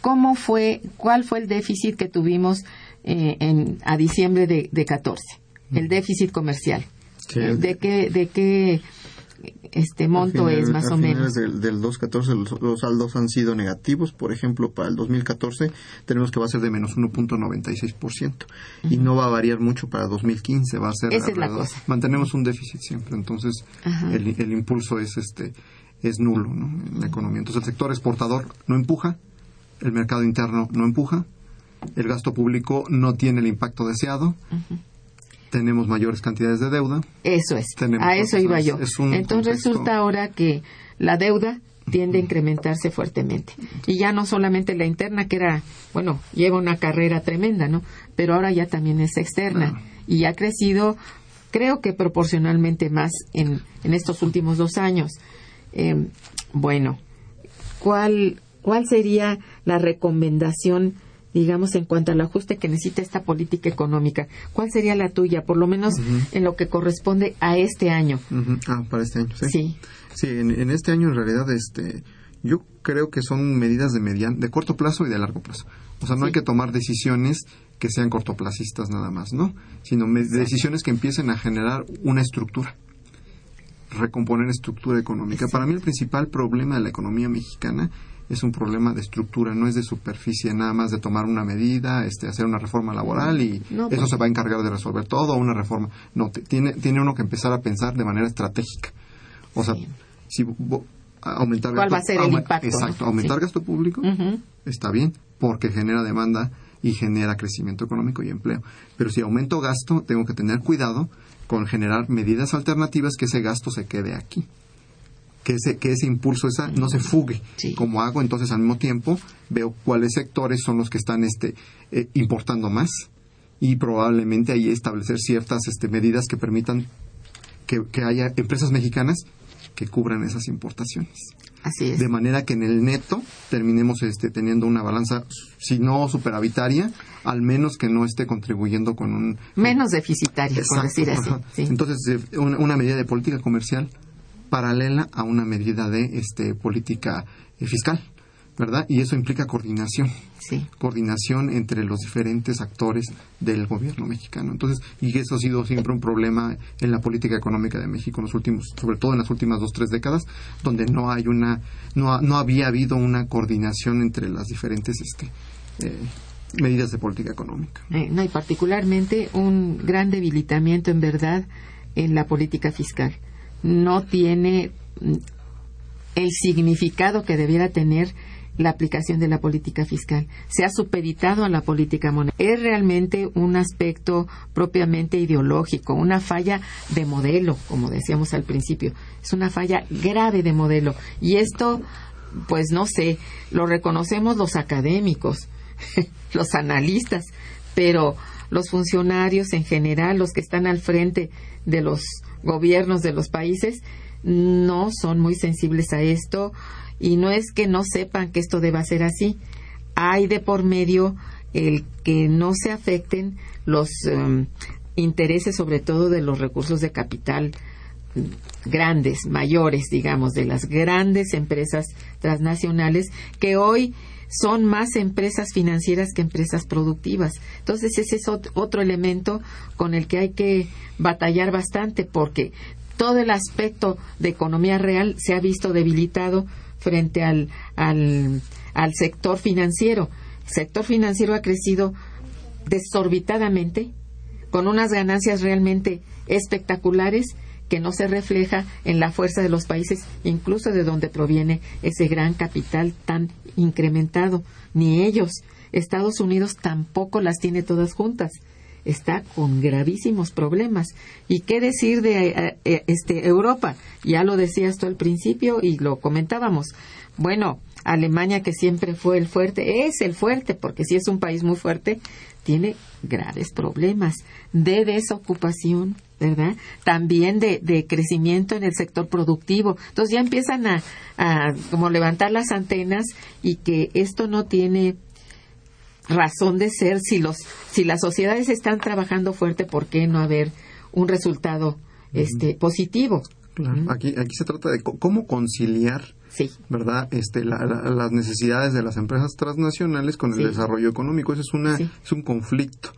¿cómo fue, cuál fue el déficit que tuvimos eh, en, a diciembre de, de 14? El déficit comercial. ¿De qué, de qué este monto es más o menos. Del, del 2014 los, saldos han sido negativos. Por ejemplo, para el 2014 tenemos que va a ser de menos 1.96% y no va a variar mucho para 2015. Va a ser Esa es la cosa. mantenemos un déficit siempre. Entonces el, el, impulso es este es nulo ¿no? en la economía. Entonces el sector exportador no empuja, el mercado interno no empuja, el gasto público no tiene el impacto deseado tenemos mayores cantidades de deuda. Eso es. a eso iba yo. Entonces resulta ahora que la deuda tiende a incrementarse fuertemente. Y ya no solamente la interna, que era, bueno, lleva una carrera tremenda, ¿no? Pero ahora ya también es externa. Y ha crecido, creo que proporcionalmente más en, en estos últimos dos años. Eh, bueno, ¿cuál, ¿cuál sería la recomendación digamos, en cuanto al ajuste que necesita esta política económica. ¿Cuál sería la tuya, por lo menos en lo que corresponde a este año? Ah, para este año, sí. Sí, en, este año en realidad, este, yo creo que son medidas de, median, de corto plazo y de largo plazo. O sea, no hay que tomar decisiones que sean cortoplacistas nada más, ¿no? Sino decisiones que empiecen a generar una estructura recomponer estructura económica. Para mí el principal problema de la economía mexicana es un problema de estructura, no es de superficie, nada más de tomar una medida, este, hacer una reforma laboral y eso pues. se va a encargar de resolver todo, una reforma. No, tiene, tiene uno que empezar a pensar de manera estratégica. O sea, si aumentar ¿Cuál va a ser el impacto? Exacto, aumentar gasto público está bien porque genera demanda y genera crecimiento económico y empleo. Pero si aumento gasto, tengo que tener cuidado con generar medidas alternativas que ese gasto se quede aquí que ese, que ese impulso esa no se fugue como hago entonces al mismo tiempo veo cuáles sectores son los que están este eh, importando más y probablemente ahí establecer ciertas este, medidas que permitan que, haya empresas mexicanas que cubran esas importaciones. Así es. De manera que en el neto terminemos este, teniendo una balanza, si no superavitaria, al menos que no esté contribuyendo con un... Menos deficitaria, por decir así. Entonces, eh, una, medida de política comercial paralela a una medida de este, política eh, fiscal, ¿verdad? Y eso implica coordinación. Sí. Coordinación entre los diferentes actores del gobierno mexicano. Entonces, y eso ha sido siempre un problema en la política económica de México en los últimos, sobre todo en las últimas dos, tres décadas, donde no hay una, no, no había habido una coordinación entre las diferentes, este, eh, medidas de política económica. Eh, no, y particularmente un gran debilitamiento en verdad en la política fiscal no tiene mm, el significado que debiera tener la aplicación de la política fiscal. Se ha supeditado a la política monetaria. Es realmente un aspecto propiamente ideológico, una falla de modelo, como decíamos al principio. Es una falla grave de modelo. Y esto, pues no sé, lo reconocemos los académicos, los analistas, pero los funcionarios en general, los que están al frente de los gobiernos de los países no son muy sensibles a esto y no es que no sepan que esto deba ser así. Hay de por medio el que no se afecten los em, intereses, sobre todo de los recursos de capital grandes, mayores, digamos, de las grandes empresas transnacionales que hoy son más empresas financieras que empresas productivas. Entonces, ese es otro elemento con el que hay que batallar bastante porque todo el aspecto de economía real se ha visto debilitado frente al, al, al sector financiero. El sector financiero ha crecido desorbitadamente, con unas ganancias realmente espectaculares que no se refleja en la fuerza de los países, incluso de donde proviene ese gran capital tan incrementado. Ni ellos. Estados Unidos tampoco las tiene todas juntas. Está con gravísimos problemas. ¿Y qué decir de eh, eh, este, Europa? Ya lo decías tú al principio y lo comentábamos. Bueno, Alemania, que siempre fue el fuerte, es el fuerte, porque si es un país muy fuerte, tiene graves problemas de desocupación, ¿verdad? También de, de crecimiento en el sector productivo. Entonces ya empiezan a, a como levantar las antenas y que esto no tiene razón de ser si los si las sociedades están trabajando fuerte por qué no haber un resultado este positivo aquí aquí se trata de cómo conciliar sí. verdad este las necesidades de las empresas transnacionales con el desarrollo económico. Eso es una es un conflicto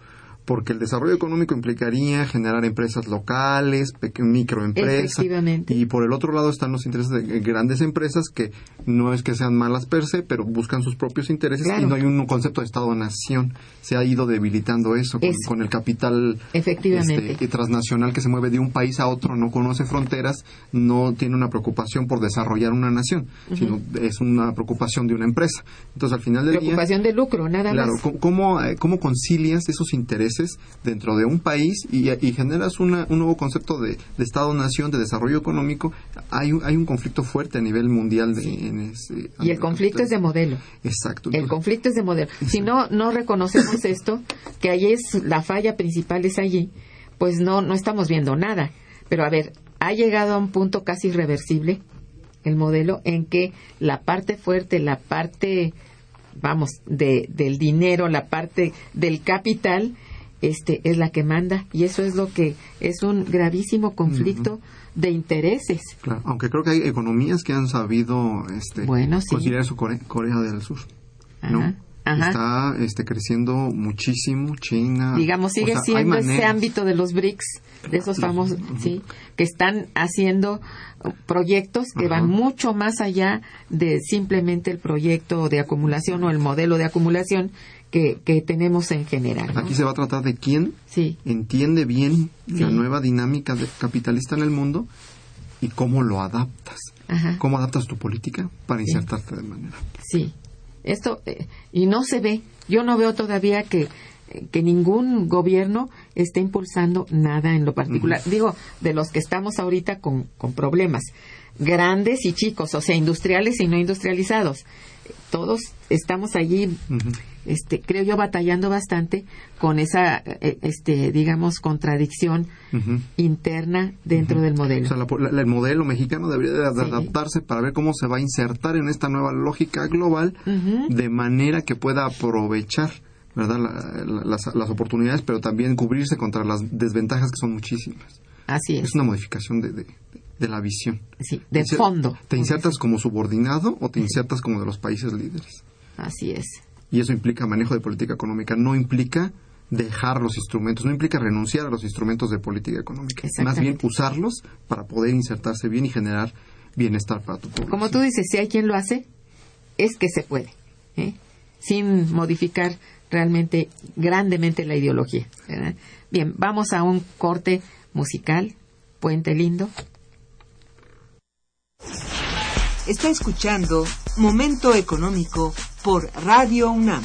porque el desarrollo económico implicaría generar empresas locales, microempresas. Y por el otro lado están los intereses de grandes empresas que no es que sean malas per se, pero buscan sus propios intereses y no hay un concepto de Estado-nación. Se ha ido debilitando eso con, el capital este, transnacional que se mueve de un país a otro, no conoce fronteras, no tiene una preocupación por desarrollar una nación, sino es una preocupación de una empresa. Entonces, al final del día... Preocupación de lucro, nada más. Claro, ¿cómo, eh, ¿cómo concilias esos intereses? Dentro de un país y, generas un nuevo concepto de, Estado-nación, de desarrollo económico, hay un, hay un conflicto fuerte a nivel mundial. De, y el conflicto es de modelo. Exacto. El conflicto es de modelo. Si no, no reconocemos esto, que ahí es la falla principal es allí, pues no, no estamos viendo nada. Pero a ver, ha llegado a un punto casi irreversible el modelo en que la parte fuerte, la parte, vamos, de, del dinero, la parte del capital, este es la que manda y eso es lo que es un gravísimo conflicto de intereses. aunque creo que hay economías que han sabido este, considerar su Corea, del Sur, ¿no? Está este, creciendo muchísimo, China. Digamos, sigue siendo ese ámbito de los BRICS, de esos famosos, sí, que están haciendo proyectos que van mucho más allá de simplemente el proyecto de acumulación o el modelo de acumulación que, que tenemos en general. Aquí se va a tratar de quién entiende bien la nueva dinámica capitalista en el mundo y cómo lo adaptas. ¿Cómo adaptas tu política para insertarte de manera? Sí, esto, eh, y no se ve, yo no veo todavía que, que ningún gobierno esté impulsando nada en lo particular. Digo, de los que estamos ahorita con, con problemas, grandes y chicos, o sea, industriales y no industrializados. Todos estamos allí este, creo yo, batallando bastante con esa, eh, este, digamos, contradicción interna dentro del modelo. O sea, el modelo mexicano debería de adaptarse para ver cómo se va a insertar en esta nueva lógica global de manera que pueda aprovechar ¿verdad? las, oportunidades, pero también cubrirse contra las desventajas que son muchísimas. Así es. Es una modificación de, de, la visión. Sí, de fondo. ¿Te insertas como subordinado o te insertas como de los países líderes? Así es y eso implica manejo de política económica, no implica dejar los instrumentos, no implica renunciar a los instrumentos de política económica, más bien usarlos para poder insertarse bien y generar bienestar para tu pueblo. Como tú dices, si hay quien lo hace, es que se puede, ¿eh? sin modificar realmente grandemente la ideología. Bien, vamos a un corte musical, Puente Lindo. Está escuchando Momento Económico por Radio UNAM.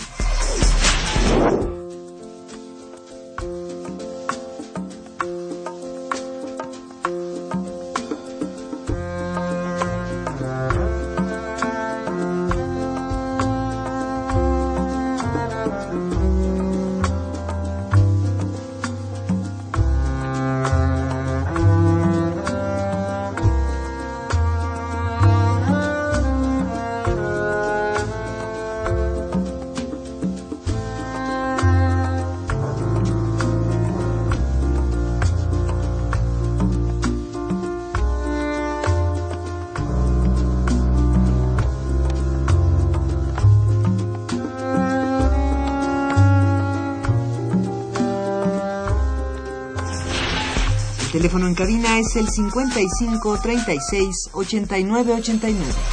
Es el 55 36 89 89.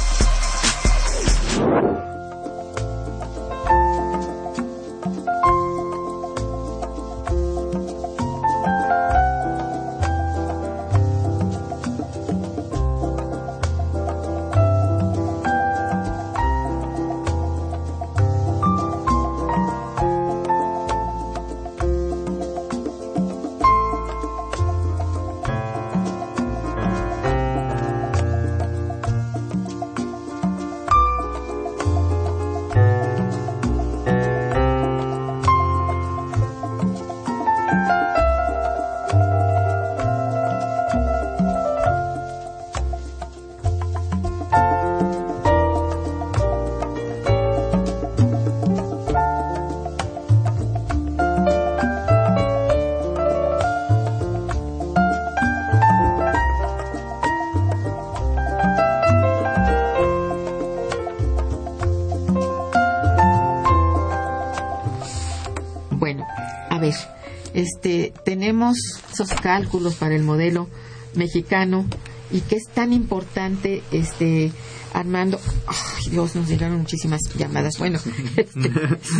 Tenemos esos cálculos para el modelo mexicano y que es tan importante, este, Armando, ay Dios, nos llegaron muchísimas llamadas. Bueno, este,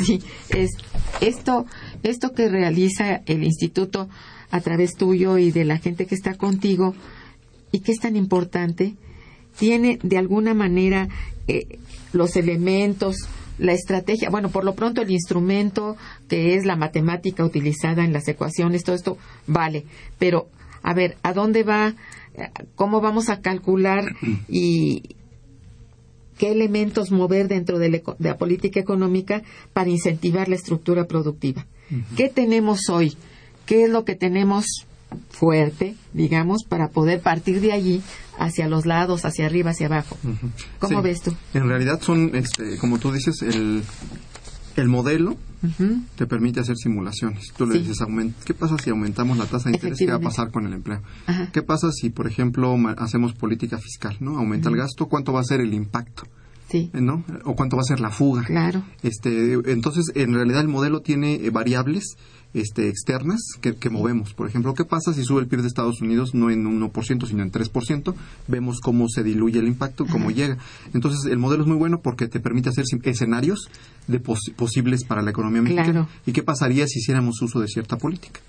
sí, es, esto, esto que realiza el instituto a través tuyo y de la gente que está contigo y que es tan importante, tiene de alguna manera eh, los elementos, la estrategia, bueno, por lo pronto el instrumento que es la matemática utilizada en las ecuaciones, todo esto vale, pero a ver, ¿a dónde va? ¿Cómo vamos a calcular y qué elementos mover dentro de la, política económica para incentivar la estructura productiva? ¿Qué tenemos hoy? ¿Qué es lo que tenemos fuerte, digamos, para poder partir de allí hacia los lados, hacia arriba, hacia abajo. ¿Cómo ves tú? En realidad son, este, como tú dices, el, el modelo te permite hacer simulaciones. Tú le dices, ¿qué pasa si aumentamos la tasa de interés? ¿Qué va a pasar con el empleo? ¿Qué pasa si, por ejemplo, hacemos política fiscal? ¿no? Aumenta el gasto, ¿cuánto va a ser el impacto? Sí. ¿no? O cuánto va a ser la fuga. Claro. Este, entonces, en realidad el modelo tiene eh, variables este, externas que, movemos. Por ejemplo, ¿qué pasa si sube el PIB de Estados Unidos no en 1%, sino en 3%? Vemos cómo se diluye el impacto, cómo llega. Entonces, el modelo es muy bueno porque te permite hacer escenarios de posibles para la economía mexicana. ¿Y qué pasaría si hiciéramos uso de cierta política?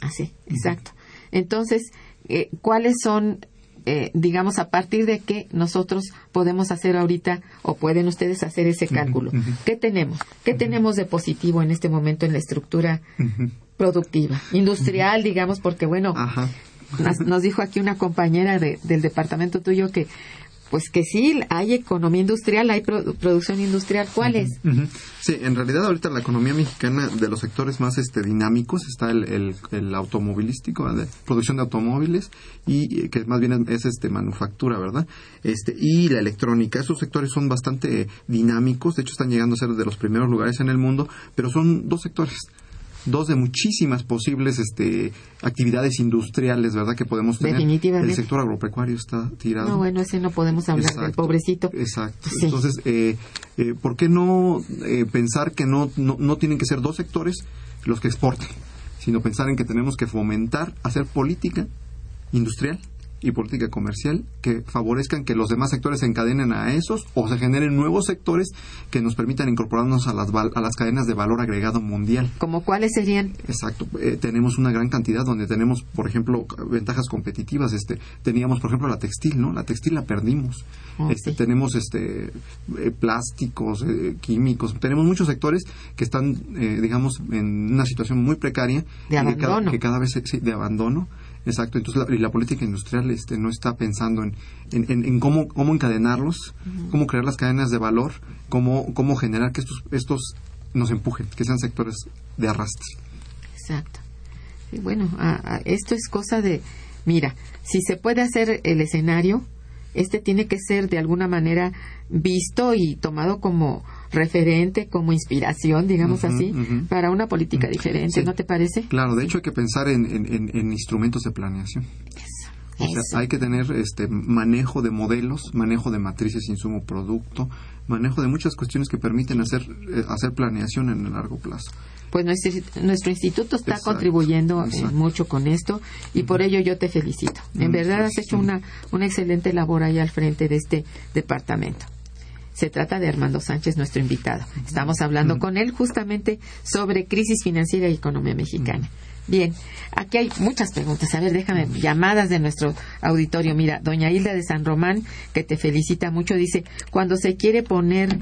Así, exacto. Entonces, eh, ¿cuáles son eh, digamos, a partir de qué nosotros podemos hacer ahorita o pueden ustedes hacer ese cálculo. ¿Qué tenemos? ¿Qué tenemos de positivo en este momento en la estructura productiva? Industrial, digamos, porque bueno, nos, dijo aquí una compañera del departamento tuyo que pues que sí, hay economía industrial, hay producción industrial. ¿Cuál es? Sí, en realidad ahorita la economía mexicana de los sectores más este, dinámicos está el, el, automovilístico, producción de automóviles y eh, que más bien es este manufactura, ¿verdad? Este y la electrónica. Esos sectores son bastante dinámicos, de hecho están llegando a ser de los primeros lugares en el mundo, pero son dos sectores dos de muchísimas posibles este, actividades industriales, ¿verdad?, que podemos tener. Definitivamente. El sector agropecuario está tirado. No, bueno, ese no podemos hablar del pobrecito. Exacto. Entonces, eh, eh, ¿por qué no eh, pensar que no, no, no tienen que ser dos sectores los que exporten, sino pensar en que tenemos que fomentar, hacer política industrial y política comercial que favorezcan que los demás sectores se encadenen a esos o se generen nuevos sectores que nos permitan incorporarnos a las, a las cadenas de valor agregado mundial. ¿Como cuáles serían? Exacto. Eh, tenemos una gran cantidad donde tenemos, por ejemplo, ventajas competitivas. Este, teníamos, por ejemplo, la textil, ¿no? La textil la perdimos. Oh, este, Tenemos este, eh, plásticos, eh, químicos. Tenemos muchos sectores que están, digamos, en una situación muy precaria. De abandono. Que cada, vez, de abandono Exacto, entonces la, y la política industrial este, no está pensando en, en, cómo, cómo encadenarlos, cómo crear las cadenas de valor, cómo, cómo generar que estos, estos nos empujen, que sean sectores de arrastre. Exacto. Y bueno, esto es cosa de, mira, si se puede hacer el escenario, este tiene que ser de alguna manera visto y tomado como referente, como inspiración, digamos así, para una política diferente, ¿no te parece? Claro, de hecho hay que pensar en, en, instrumentos de planeación. hay que tener este manejo de modelos, manejo de matrices insumo producto, manejo de muchas cuestiones que permiten hacer eh, hacer planeación en el largo plazo. Pues nuestro, instituto está contribuyendo eh, mucho con esto y por ello yo te felicito. En verdad has hecho una, una excelente labor ahí al frente de este departamento. Se trata de Armando Sánchez, nuestro invitado. Estamos hablando con él justamente sobre crisis financiera y economía mexicana. Bien, aquí hay muchas preguntas. A ver, déjame, llamadas de nuestro auditorio. Mira, doña Hilda de San Román, que te felicita mucho, dice, cuando se quiere poner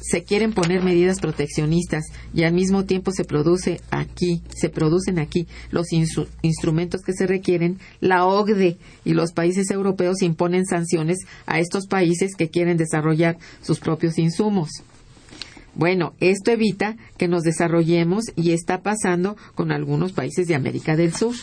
se quieren poner medidas proteccionistas y al mismo tiempo se produce aquí, se producen aquí los instrumentos que se requieren, la OCDE y los países europeos imponen sanciones a estos países que quieren desarrollar sus propios insumos. Bueno, esto evita que nos desarrollemos y está pasando con algunos países de América del Sur.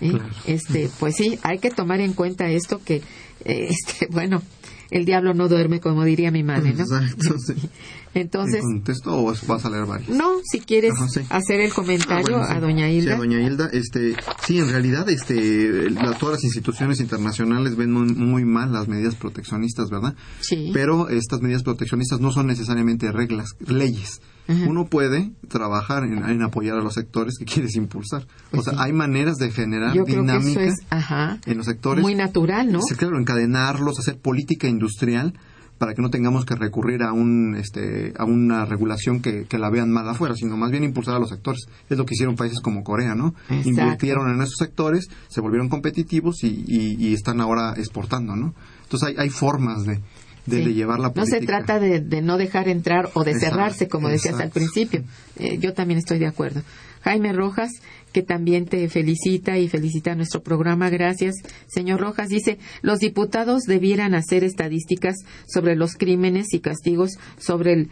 ¿eh? Este, pues sí, hay que tomar en cuenta esto que, eh, este, bueno, el diablo no duerme, como diría mi madre, ¿no? Exacto, sí. Entonces, ¿Contesto o vas a leer varios? No, si quieres hacer el comentario ah, a doña Hilda. Sí, a doña Hilda, este, sí, en realidad, este, todas las instituciones internacionales ven muy, mal las medidas proteccionistas, ¿verdad? Sí. Pero estas medidas proteccionistas no son necesariamente reglas, leyes Uno puede trabajar en, apoyar a los sectores que quieres impulsar. o pues sea, hay maneras de generar dinámica en los sectores. Muy natural, ¿no? Sí, claro, encadenarlos, hacer política industrial para que no tengamos que recurrir a un este a una regulación que, la vean mal afuera, sino más bien impulsar a los sectores. Es lo que hicieron países como Corea, ¿no? Invirtieron en esos sectores, se volvieron competitivos y, y, están ahora exportando, ¿no? Entonces hay, hay formas de, de, llevar la política. No se trata de, no dejar entrar o de cerrarse, como decías al principio. Eh, yo también estoy de acuerdo. Jaime Rojas, que también te felicita y felicita nuestro programa. Gracias. Señor Rojas dice, los diputados debieran hacer estadísticas sobre los crímenes y castigos sobre el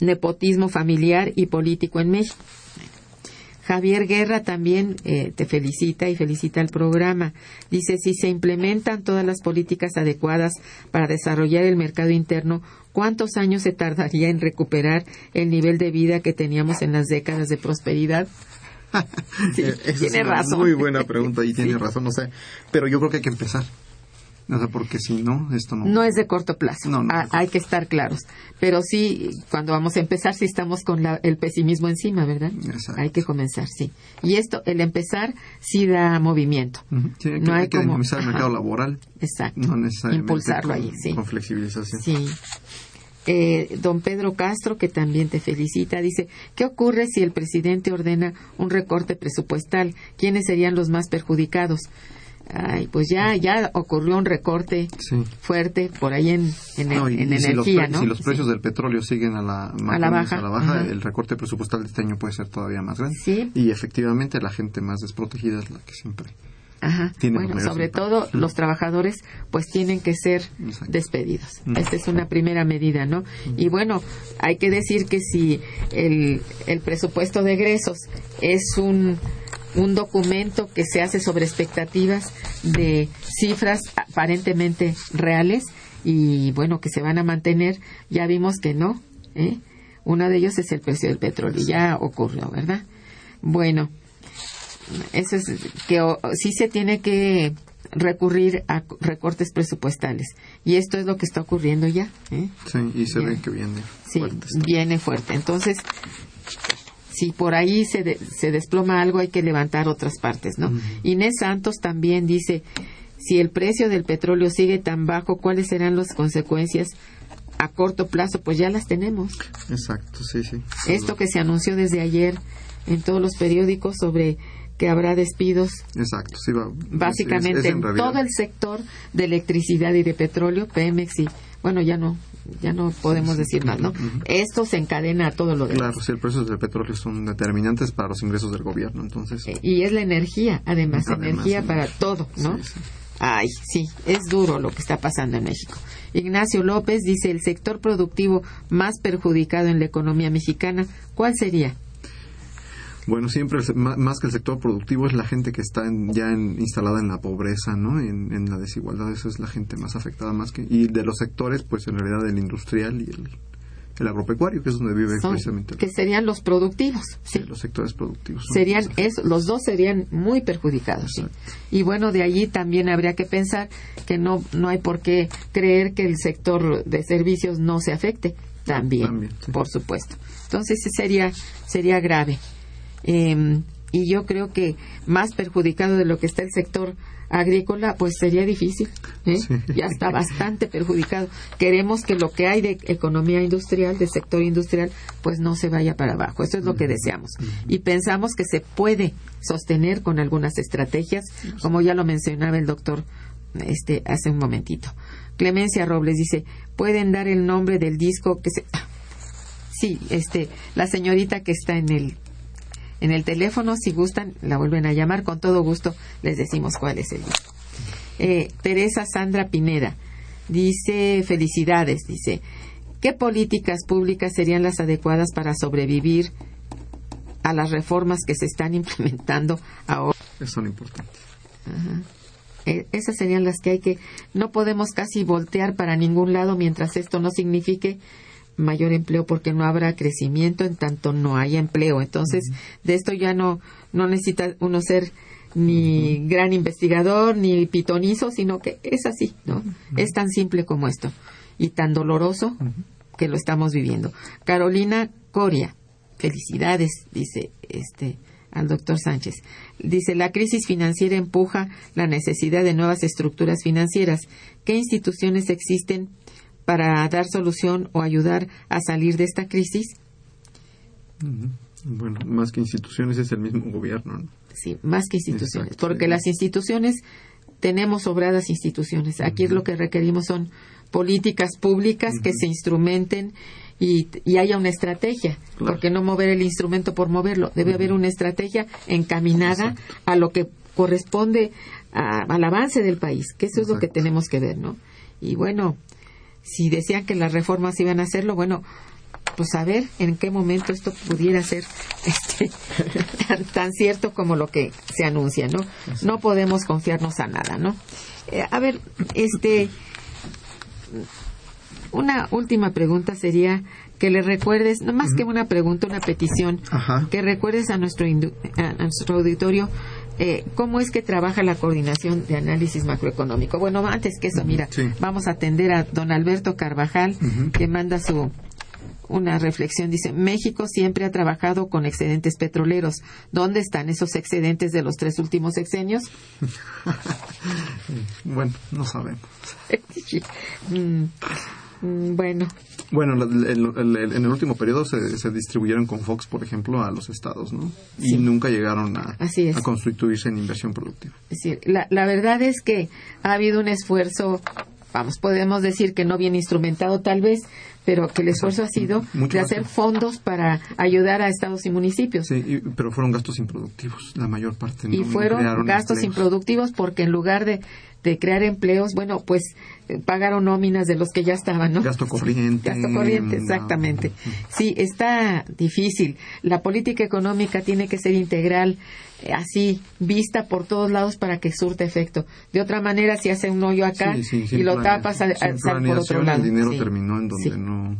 nepotismo familiar y político en México. Javier Guerra también eh, te felicita y felicita el programa. Dice, si se implementan todas las políticas adecuadas para desarrollar el mercado interno, ¿cuántos años se tardaría en recuperar el nivel de vida que teníamos en las décadas de prosperidad? tiene es razón. Muy buena pregunta y tiene razón, no sé. Pero yo creo que hay que empezar. O sea, porque si no, esto no. No es de corto plazo. hay que estar claros. Pero sí, cuando vamos a empezar, sí estamos con el pesimismo encima, ¿verdad? Hay que comenzar, sí. Y esto, el empezar, sí da movimiento. no hay, que el mercado laboral. Exacto. Impulsarlo ahí, sí. Con flexibilización. Sí. Eh, don Pedro Castro, que también te felicita, dice, ¿qué ocurre si el presidente ordena un recorte presupuestal? ¿Quiénes serían los más perjudicados? Ay, pues ya, ya ocurrió un recorte fuerte por ahí en, en, energía, si los, precios del petróleo siguen a la, baja, el recorte presupuestal de este año puede ser todavía más grande. Y efectivamente la gente más desprotegida es la que siempre Ajá. bueno, sobre todo los trabajadores pues tienen que ser despedidos. Esta es una primera medida, ¿no? Y bueno, hay que decir que si el, el presupuesto de egresos es un un documento que se hace sobre expectativas de cifras aparentemente reales y bueno que se van a mantener ya vimos que no ¿eh? uno de ellos es el precio del petróleo. Ya ocurrió verdad bueno eso es que sí se tiene que recurrir a recortes presupuestales y esto es lo que está ocurriendo ya ¿eh? sí y se ve que viene sí, viene fuerte entonces si por ahí se, se desploma algo hay que levantar otras partes, ¿no? Inés Santos también dice, si el precio del petróleo sigue tan bajo, ¿cuáles serán las consecuencias a corto plazo? Pues ya las tenemos. Exacto, sí, sí. Esto que se anunció desde ayer en todos los periódicos sobre que habrá despidos. Exacto, sí, va, Básicamente en todo el sector de electricidad y de petróleo, Pemex y, bueno, ya no, ya no podemos decir más, ¿no? Esto se encadena a todo lo demás. Claro, sí, el precio del petróleo son determinantes para los ingresos del gobierno, entonces. Eh, y es la energía, además, energía para todo, ¿no? Ay, sí, es duro lo que está pasando en México. Ignacio López dice, el sector productivo más perjudicado en la economía mexicana, ¿cuál sería? Bueno, siempre más que el sector productivo es la gente que está ya instalada en la pobreza, ¿no? En, la desigualdad, esa es la gente más afectada más que y de los sectores, pues en realidad el industrial y el, agropecuario, que es donde vive precisamente. Que serían los productivos, sí. los sectores productivos. Serían los dos serían muy perjudicados, sí. Y bueno, de allí también habría que pensar que no no hay por qué creer que el sector de servicios no se afecte también, por supuesto. Entonces sería sería grave. Eh, y yo creo que más perjudicado de lo que está el sector agrícola, pues sería difícil. ¿eh? Ya está bastante perjudicado. Queremos que lo que hay de economía industrial, de sector industrial, pues no se vaya para abajo. Eso es lo que deseamos. Y pensamos que se puede sostener con algunas estrategias, como ya lo mencionaba el doctor este hace un momentito. Clemencia Robles dice, ¿pueden dar el nombre del disco que se... Sí, este, la señorita que está en el en el teléfono. Si gustan, la vuelven a llamar. Con todo gusto les decimos cuál es el disco. Eh, Teresa Sandra Pineda dice, felicidades, dice, ¿qué políticas públicas serían las adecuadas para sobrevivir a las reformas que se están implementando ahora? Son importantes. E, esas serían las que hay que... No podemos casi voltear para ningún lado mientras esto no signifique mayor empleo porque no habrá crecimiento en tanto no haya empleo. Entonces, de esto ya no, no necesita uno ser ni gran investigador ni pitonizo, sino que es así, ¿no? Es tan simple como esto y tan doloroso que lo estamos viviendo. Carolina Coria, felicidades, dice este al doctor Sánchez. Dice, la crisis financiera empuja la necesidad de nuevas estructuras financieras. ¿Qué instituciones existen para dar solución o ayudar a salir de esta crisis? Bueno, más que instituciones es el mismo gobierno. ¿no? Sí, más que instituciones, porque las instituciones tenemos sobradas instituciones. Aquí lo que requerimos son políticas públicas que se instrumenten y, haya una estrategia, porque no mover el instrumento por moverlo, debe haber una estrategia encaminada a lo que corresponde al avance del país, que eso es lo que tenemos que ver, ¿no? Y bueno, si decían que las reformas iban a hacerlo, bueno, pues a ver en qué momento esto pudiera ser este, tan, cierto como lo que se anuncia, ¿no? No podemos confiarnos a nada, ¿no? Eh, a ver, este, una última pregunta sería que le recuerdes, no más que una pregunta, una petición, que recuerdes a nuestro, a nuestro auditorio eh, cómo es que trabaja la coordinación de análisis macroeconómico. Bueno, antes que eso, mira, vamos a atender a don Alberto Carvajal, que manda su una reflexión. Dice, México siempre ha trabajado con excedentes petroleros. ¿Dónde están esos excedentes de los tres últimos sexenios? bueno, no sabemos. Mm, mm, bueno. Bueno, en el último periodo se, distribuyeron con Fox, por ejemplo, a los estados, ¿no? Y nunca llegaron a, a, constituirse en inversión productiva. la, la verdad es que ha habido un esfuerzo, vamos, podemos decir que no bien instrumentado tal vez, pero que el esfuerzo ha sido de hacer fondos para ayudar a estados y municipios. Sí, pero fueron gastos improductivos, la mayor parte. Y fueron gastos improductivos porque en lugar de, de crear empleos, bueno, pues pagaron nóminas de los que ya estaban, ¿no? Gasto corriente. Gasto corriente, exactamente. Sí, está difícil. La política económica tiene que ser integral, eh, así, vista por todos lados para que surte efecto. De otra manera, si hace un hoyo acá y lo tapas, sale por otro lado. El dinero terminó en donde no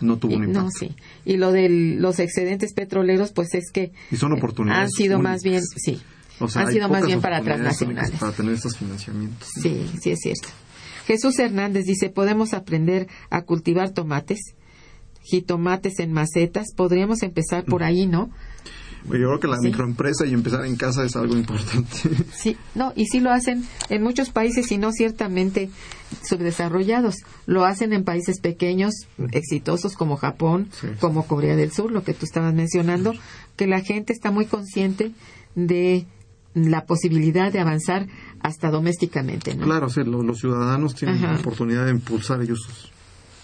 no, tuvo un impacto. No, sí. Y lo de los excedentes petroleros, pues es que y son oportunidades han sido más bien, sí, han sido más bien para transnacionales. Para tener estos financiamientos. Sí, sí es cierto. Jesús Hernández dice, podemos aprender a cultivar tomates, jitomates en macetas, podríamos empezar por ahí, ¿no? Yo creo que la microempresa y empezar en casa es algo importante. Sí, no, y sí lo hacen en muchos países y no ciertamente subdesarrollados. Lo hacen en países pequeños, exitosos como Japón, como Corea del Sur, lo que tú estabas mencionando, que la gente está muy consciente de la posibilidad de avanzar hasta domésticamente. ¿no? Claro, sí, los ciudadanos tienen la oportunidad de impulsar ellos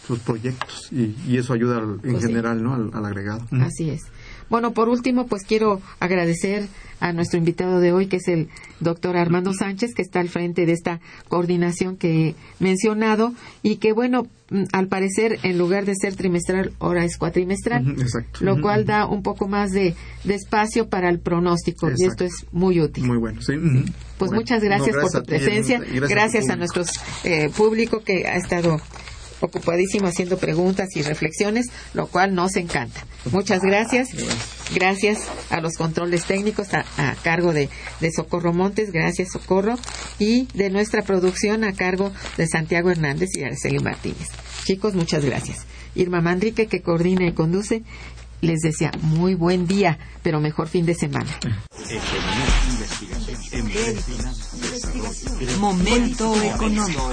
sus, proyectos y, eso ayuda en pues general ¿no? al, agregado. Así es. Bueno, por último, pues quiero agradecer a nuestro invitado de hoy, que es el doctor Armando Sánchez, que está al frente de esta coordinación que he mencionado y que, bueno, mm, al parecer, en lugar de ser trimestral, ahora es cuatrimestral, lo cual da un poco más de, espacio para el pronóstico y esto es muy útil. Muy bueno, sí. Pues muchas gracias, por tu presencia, gracias, a, nuestro eh, público que ha estado ocupadísimo haciendo preguntas y reflexiones, lo cual nos encanta. Muchas gracias. Gracias a los controles técnicos a, cargo de, Socorro Montes, gracias Socorro, y de nuestra producción a cargo de Santiago Hernández y Araceli Martínez. Chicos, muchas gracias. Irma Manrique, que coordina y conduce, les desea muy buen día, pero mejor fin de semana. Momento económico.